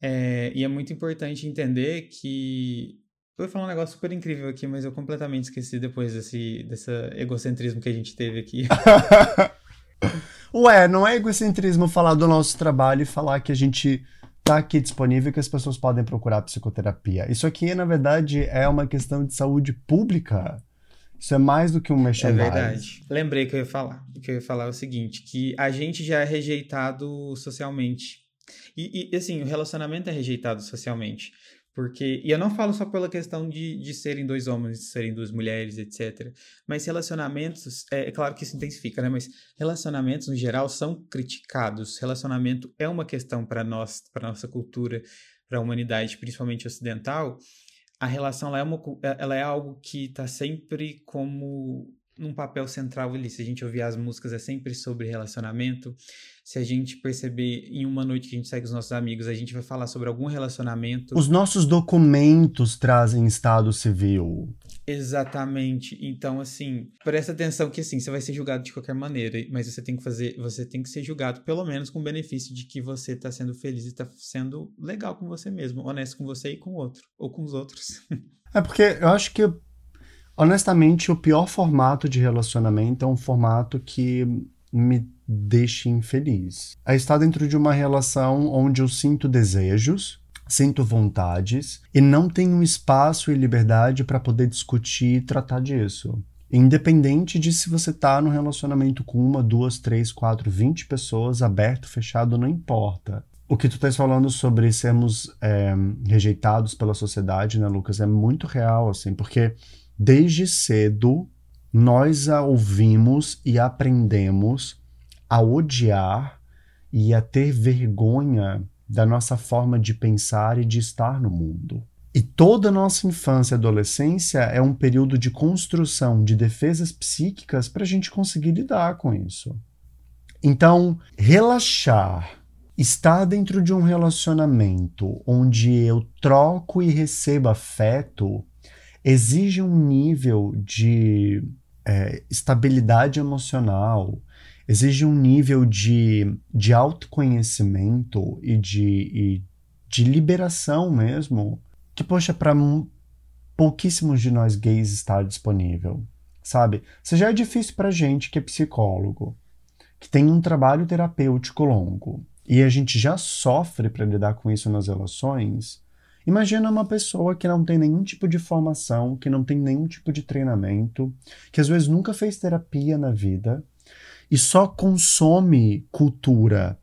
É, e é muito importante entender que eu ia falar um negócio super incrível aqui, mas eu completamente esqueci depois desse, desse egocentrismo que a gente teve aqui. Ué, não é egocentrismo falar do nosso trabalho e falar que a gente tá aqui disponível e que as pessoas podem procurar psicoterapia. Isso aqui, na verdade, é uma questão de saúde pública. Isso é mais do que um merchandising. É verdade. Lembrei que eu ia falar. que eu ia falar é o seguinte, que a gente já é rejeitado socialmente. E, e assim, o relacionamento é rejeitado socialmente. Porque, e eu não falo só pela questão de, de serem dois homens, de serem duas mulheres, etc. Mas relacionamentos, é, é, claro que isso intensifica, né? Mas relacionamentos, no geral, são criticados. Relacionamento é uma questão para nós, para nossa cultura, para a humanidade, principalmente ocidental. A relação ela é, uma, ela é algo que está sempre como num papel central ali. Se a gente ouvir as músicas, é sempre sobre relacionamento. Se a gente perceber em uma noite que a gente segue os nossos amigos, a gente vai falar sobre algum relacionamento. Os nossos documentos trazem estado civil. Exatamente. Então, assim, presta atenção que assim, você vai ser julgado de qualquer maneira, mas você tem que fazer, você tem que ser julgado pelo menos com o benefício de que você está sendo feliz e está sendo legal com você mesmo, honesto com você e com o outro, ou com os outros. É porque eu acho que Honestamente, o pior formato de relacionamento é um formato que me deixa infeliz. É estar dentro de uma relação onde eu sinto desejos, sinto vontades e não tenho espaço e liberdade para poder discutir e tratar disso. Independente de se você está no relacionamento com uma, duas, três, quatro, vinte pessoas, aberto, fechado, não importa. O que tu estás falando sobre sermos é, rejeitados pela sociedade, né, Lucas, é muito real, assim, porque Desde cedo, nós a ouvimos e aprendemos a odiar e a ter vergonha da nossa forma de pensar e de estar no mundo. E toda a nossa infância e adolescência é um período de construção de defesas psíquicas para a gente conseguir lidar com isso. Então, relaxar estar dentro de um relacionamento onde eu troco e recebo afeto exige um nível de é, estabilidade emocional, exige um nível de, de autoconhecimento e de, e de liberação mesmo, que, poxa, para pouquíssimos de nós gays está disponível, sabe? Se já é difícil para gente que é psicólogo, que tem um trabalho terapêutico longo, e a gente já sofre para lidar com isso nas relações, imagina uma pessoa que não tem nenhum tipo de formação, que não tem nenhum tipo de treinamento, que às vezes nunca fez terapia na vida e só consome cultura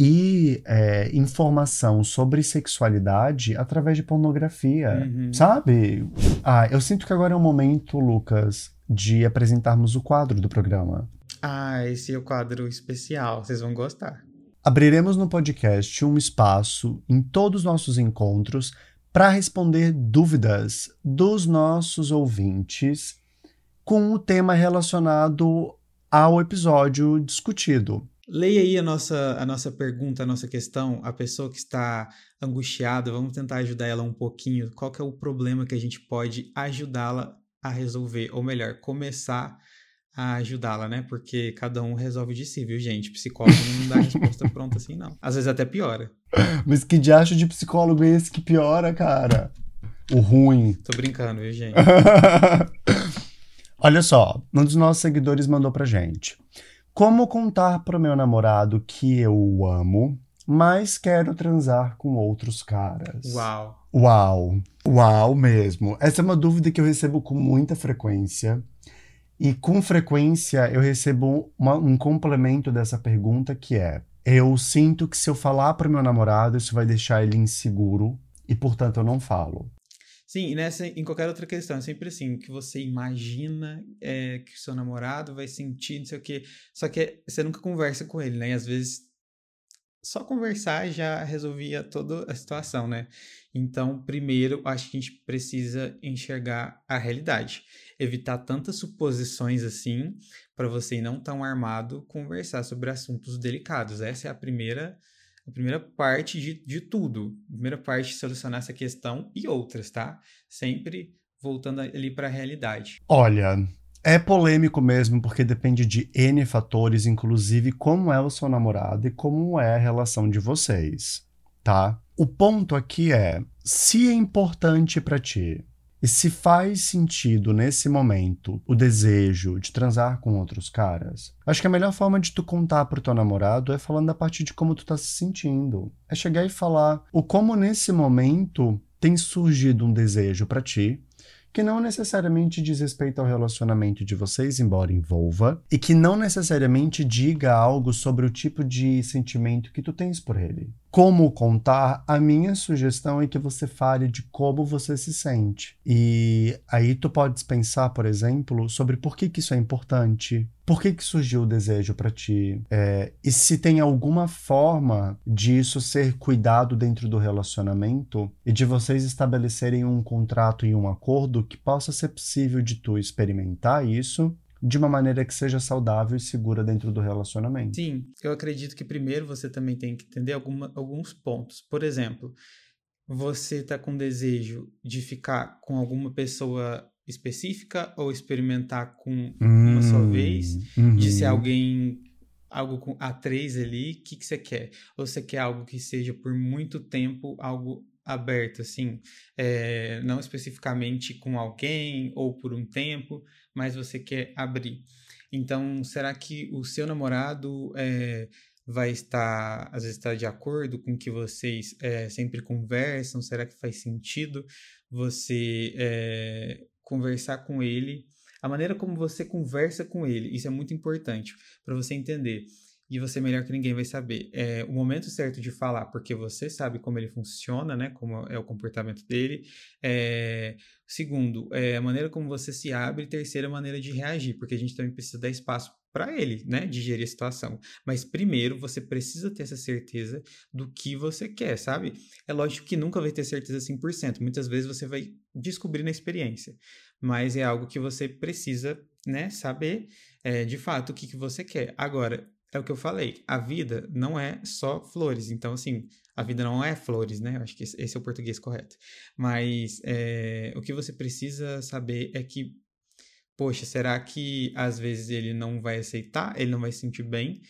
e é, informação sobre sexualidade através de pornografia, uhum. sabe? Ah, eu sinto que agora é o momento, Lucas, de apresentarmos o quadro do programa. Ah, esse é o quadro especial, vocês vão gostar. Abriremos no podcast um espaço em todos os nossos encontros para responder dúvidas dos nossos ouvintes com o tema relacionado ao episódio discutido. Leia aí a nossa, a nossa pergunta, a nossa questão, a pessoa que está angustiada, vamos tentar ajudar ela um pouquinho. Qual é o problema que a gente pode ajudá-la a resolver? Ou melhor, começar a ajudá-la, né? Porque cada um resolve de si, viu, gente? Psicólogo não dá resposta pronta assim, não. Às vezes até piora. Mas que diacho de psicólogo é esse que piora, cara? O ruim. Tô brincando, viu, gente? Olha só, um dos nossos seguidores mandou pra gente. Como contar pro meu namorado que eu o amo, mas quero transar com outros caras? Uau. Uau. Uau mesmo. Essa é uma dúvida que eu recebo com muita frequência. E com frequência eu recebo uma, um complemento dessa pergunta que é: eu sinto que se eu falar para meu namorado, isso vai deixar ele inseguro e, portanto, eu não falo. Sim, e nessa, em qualquer outra questão, é sempre assim, que você imagina é, que seu namorado vai sentir, não sei o quê. Só que você nunca conversa com ele, né? E às vezes só conversar já resolvia toda a situação, né? Então, primeiro, acho que a gente precisa enxergar a realidade, evitar tantas suposições assim, para você não tão armado conversar sobre assuntos delicados. Essa é a primeira a primeira parte de, de tudo. A primeira parte solucionar essa questão e outras, tá? Sempre voltando ali para a realidade. Olha, é polêmico mesmo, porque depende de N fatores, inclusive como é o seu namorado e como é a relação de vocês, tá? O ponto aqui é: se é importante para ti e se faz sentido nesse momento o desejo de transar com outros caras, acho que a melhor forma de tu contar pro teu namorado é falando a partir de como tu tá se sentindo. É chegar e falar o como nesse momento tem surgido um desejo para ti que não necessariamente diz respeito ao relacionamento de vocês, embora envolva, e que não necessariamente diga algo sobre o tipo de sentimento que tu tens por ele. Como contar, a minha sugestão é que você fale de como você se sente. E aí tu podes pensar, por exemplo, sobre por que, que isso é importante, por que, que surgiu o desejo para ti? É, e se tem alguma forma disso ser cuidado dentro do relacionamento e de vocês estabelecerem um contrato e um acordo que possa ser possível de tu experimentar isso de uma maneira que seja saudável e segura dentro do relacionamento. Sim, eu acredito que primeiro você também tem que entender alguma, alguns pontos. Por exemplo, você está com desejo de ficar com alguma pessoa específica ou experimentar com uma só hum, vez, uhum. de ser alguém algo com a três ali, o que, que você quer? Ou você quer algo que seja por muito tempo algo aberto, assim, é, não especificamente com alguém ou por um tempo, mas você quer abrir. Então, será que o seu namorado é, vai estar, às vezes, está de acordo com que vocês é, sempre conversam? Será que faz sentido você conversar com ele, a maneira como você conversa com ele, isso é muito importante para você entender. E você melhor que ninguém vai saber. É o momento certo de falar, porque você sabe como ele funciona, né? Como é o comportamento dele. É, segundo, é a maneira como você se abre. Terceira, a maneira de reagir, porque a gente também precisa dar espaço para ele, né, digerir a situação. Mas primeiro você precisa ter essa certeza do que você quer, sabe? É lógico que nunca vai ter certeza 100%. Muitas vezes você vai descobrir na experiência, mas é algo que você precisa, né, saber é, de fato o que, que você quer. Agora, é o que eu falei. A vida não é só flores. Então, assim, a vida não é flores, né? Eu acho que esse é o português correto. Mas é, o que você precisa saber é que, poxa, será que às vezes ele não vai aceitar, ele não vai se sentir bem?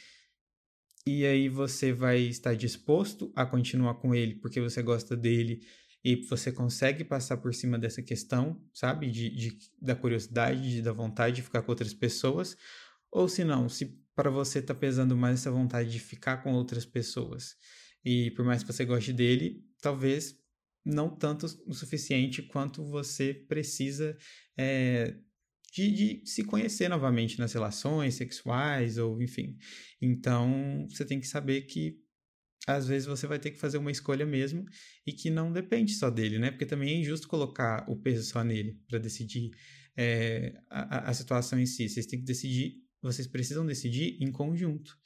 E aí você vai estar disposto a continuar com ele porque você gosta dele e você consegue passar por cima dessa questão, sabe? De, de da curiosidade, de, da vontade de ficar com outras pessoas. Ou se não, se para você tá pesando mais essa vontade de ficar com outras pessoas. E por mais que você goste dele, talvez não tanto o suficiente quanto você precisa é, de, de, se conhecer novamente nas relações sexuais ou enfim. Então você tem que saber que às vezes você vai ter que fazer uma escolha mesmo e que não depende só dele, né? Porque também é injusto colocar o peso só nele para decidir é, a, a situação em si. Vocês têm que decidir vocês precisam decidir em conjunto.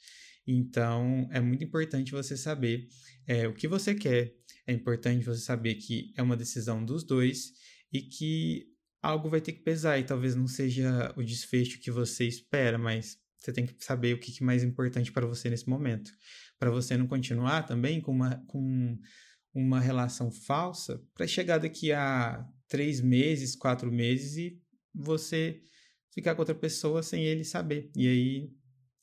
Então, é muito importante você saber é, o que você quer. É importante você saber que é uma decisão dos dois e que algo vai ter que pesar e talvez não seja o desfecho que você espera, mas você tem que saber o que é mais importante para você nesse momento. Para você não continuar também com uma, com uma relação falsa para chegar daqui a três meses, quatro meses e você ficar com outra pessoa sem ele saber. E aí,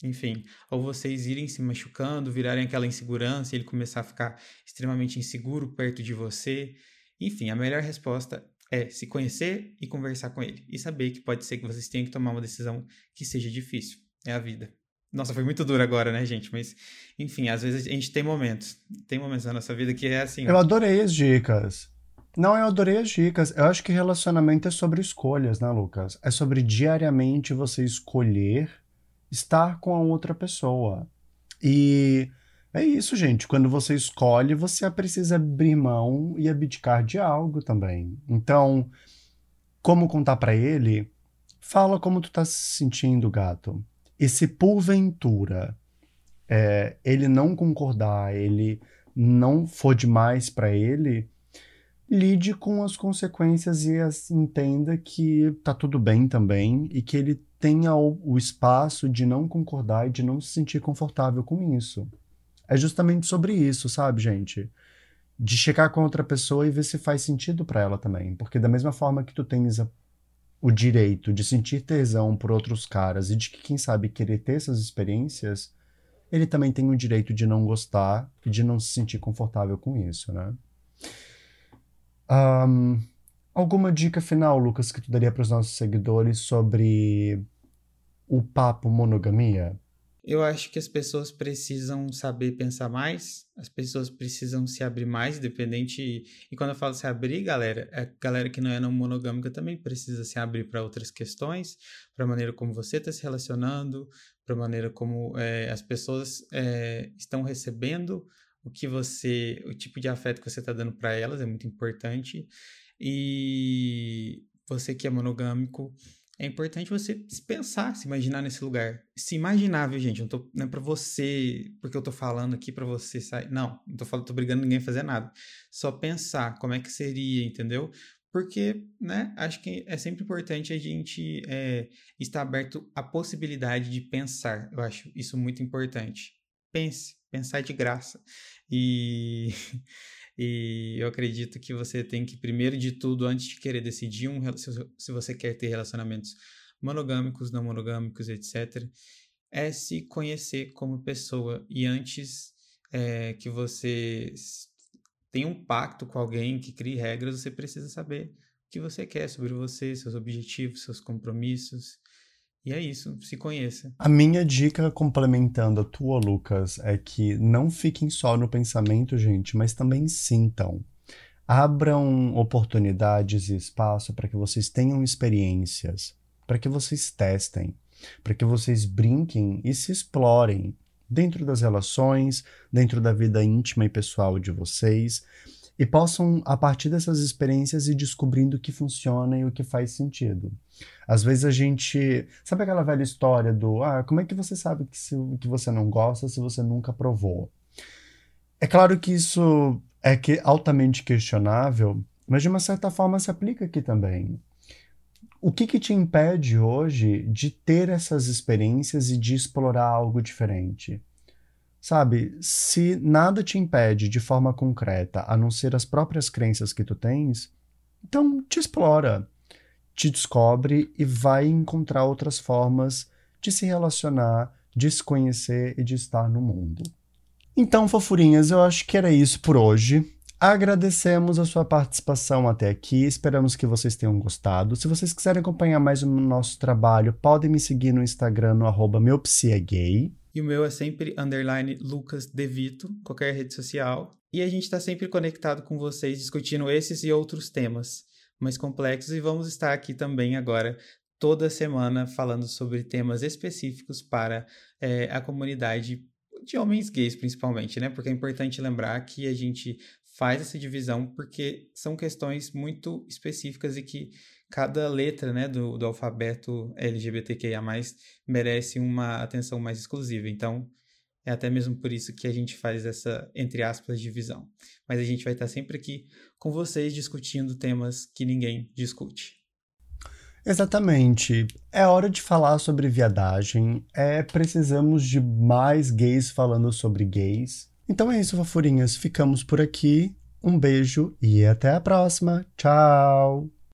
enfim, ou vocês irem se machucando, virarem aquela insegurança e ele começar a ficar extremamente inseguro perto de você. Enfim, a melhor resposta é se conhecer e conversar com ele. E saber que pode ser que vocês tenham que tomar uma decisão que seja difícil. É a vida. Nossa, foi muito duro agora, né, gente? Mas, enfim, às vezes a gente tem momentos. Tem momentos na nossa vida que é assim. Eu adorei as dicas. Não, eu adorei as dicas. Eu acho que relacionamento é sobre escolhas, né, Lucas? É sobre diariamente você escolher estar com a outra pessoa. E é isso, gente. Quando você escolhe, você precisa abrir mão e abdicar de algo também. Então, como contar para ele? Fala como tu tá se sentindo, gato. E se porventura é, ele não concordar, ele não for demais para ele, lide com as consequências e as, entenda que tá tudo bem também e que ele tenha o, o espaço de não concordar e de não se sentir confortável com isso. É justamente sobre isso, sabe, gente? De checar com outra pessoa e ver se faz sentido para ela também. Porque da mesma forma que tu tens a, o direito de sentir tesão por outros caras e de que, quem sabe, querer ter essas experiências, ele também tem o direito de não gostar e de não se sentir confortável com isso, né? Um, alguma dica final, Lucas, que tu daria para os nossos seguidores sobre o papo monogamia? Eu acho que as pessoas precisam saber pensar mais, as pessoas precisam se abrir mais, independente. E quando eu falo se abrir, galera, a galera que não é não monogâmica também precisa se abrir para outras questões, para a maneira como você está se relacionando, para a maneira como é, as pessoas é, estão recebendo o que você, o tipo de afeto que você está dando para elas é muito importante. E você que é monogâmico, é importante você se pensar, se imaginar nesse lugar. Se imaginar, viu, gente? Não, tô, não é pra você, porque eu tô falando aqui para você sair. Não, não tô falando, tô brigando ninguém a fazer nada. Só pensar como é que seria, entendeu? Porque, né, acho que é sempre importante a gente é, estar aberto à possibilidade de pensar. Eu acho isso muito importante. Pense, pensar de graça. E, e eu acredito que você tem que, primeiro de tudo, antes de querer decidir um, se você quer ter relacionamentos monogâmicos, não monogâmicos, etc., é se conhecer como pessoa. E antes é, que você tenha um pacto com alguém que crie regras, você precisa saber o que você quer sobre você, seus objetivos, seus compromissos. E é isso, se conheça. A minha dica, complementando a tua, Lucas, é que não fiquem só no pensamento, gente, mas também sintam. Abram oportunidades e espaço para que vocês tenham experiências, para que vocês testem, para que vocês brinquem e se explorem dentro das relações, dentro da vida íntima e pessoal de vocês e possam, a partir dessas experiências, ir descobrindo o que funciona e o que faz sentido. Às vezes a gente. Sabe aquela velha história do. Ah, como é que você sabe que, se, que você não gosta se você nunca provou? É claro que isso é que altamente questionável, mas de uma certa forma se aplica aqui também. O que, que te impede hoje de ter essas experiências e de explorar algo diferente? Sabe, se nada te impede de forma concreta, a não ser as próprias crenças que tu tens, então te explora, te descobre e vai encontrar outras formas de se relacionar, de se conhecer e de estar no mundo. Então, fofurinhas, eu acho que era isso por hoje. Agradecemos a sua participação até aqui, esperamos que vocês tenham gostado. Se vocês quiserem acompanhar mais o nosso trabalho, podem me seguir no Instagram no arroba meupsiagay. E o meu é sempre underline Lucas Devito, qualquer rede social. E a gente está sempre conectado com vocês, discutindo esses e outros temas mais complexos. E vamos estar aqui também agora, toda semana, falando sobre temas específicos para é, a comunidade de homens gays, principalmente, né? Porque é importante lembrar que a gente faz essa divisão porque são questões muito específicas e que cada letra né, do, do alfabeto LGBTQIA+, merece uma atenção mais exclusiva. Então, é até mesmo por isso que a gente faz essa, entre aspas, divisão. Mas a gente vai estar sempre aqui com vocês discutindo temas que ninguém discute. Exatamente. É hora de falar sobre viadagem. É, precisamos de mais gays falando sobre gays. Então é isso, fofurinhas. Ficamos por aqui. Um beijo e até a próxima. Tchau!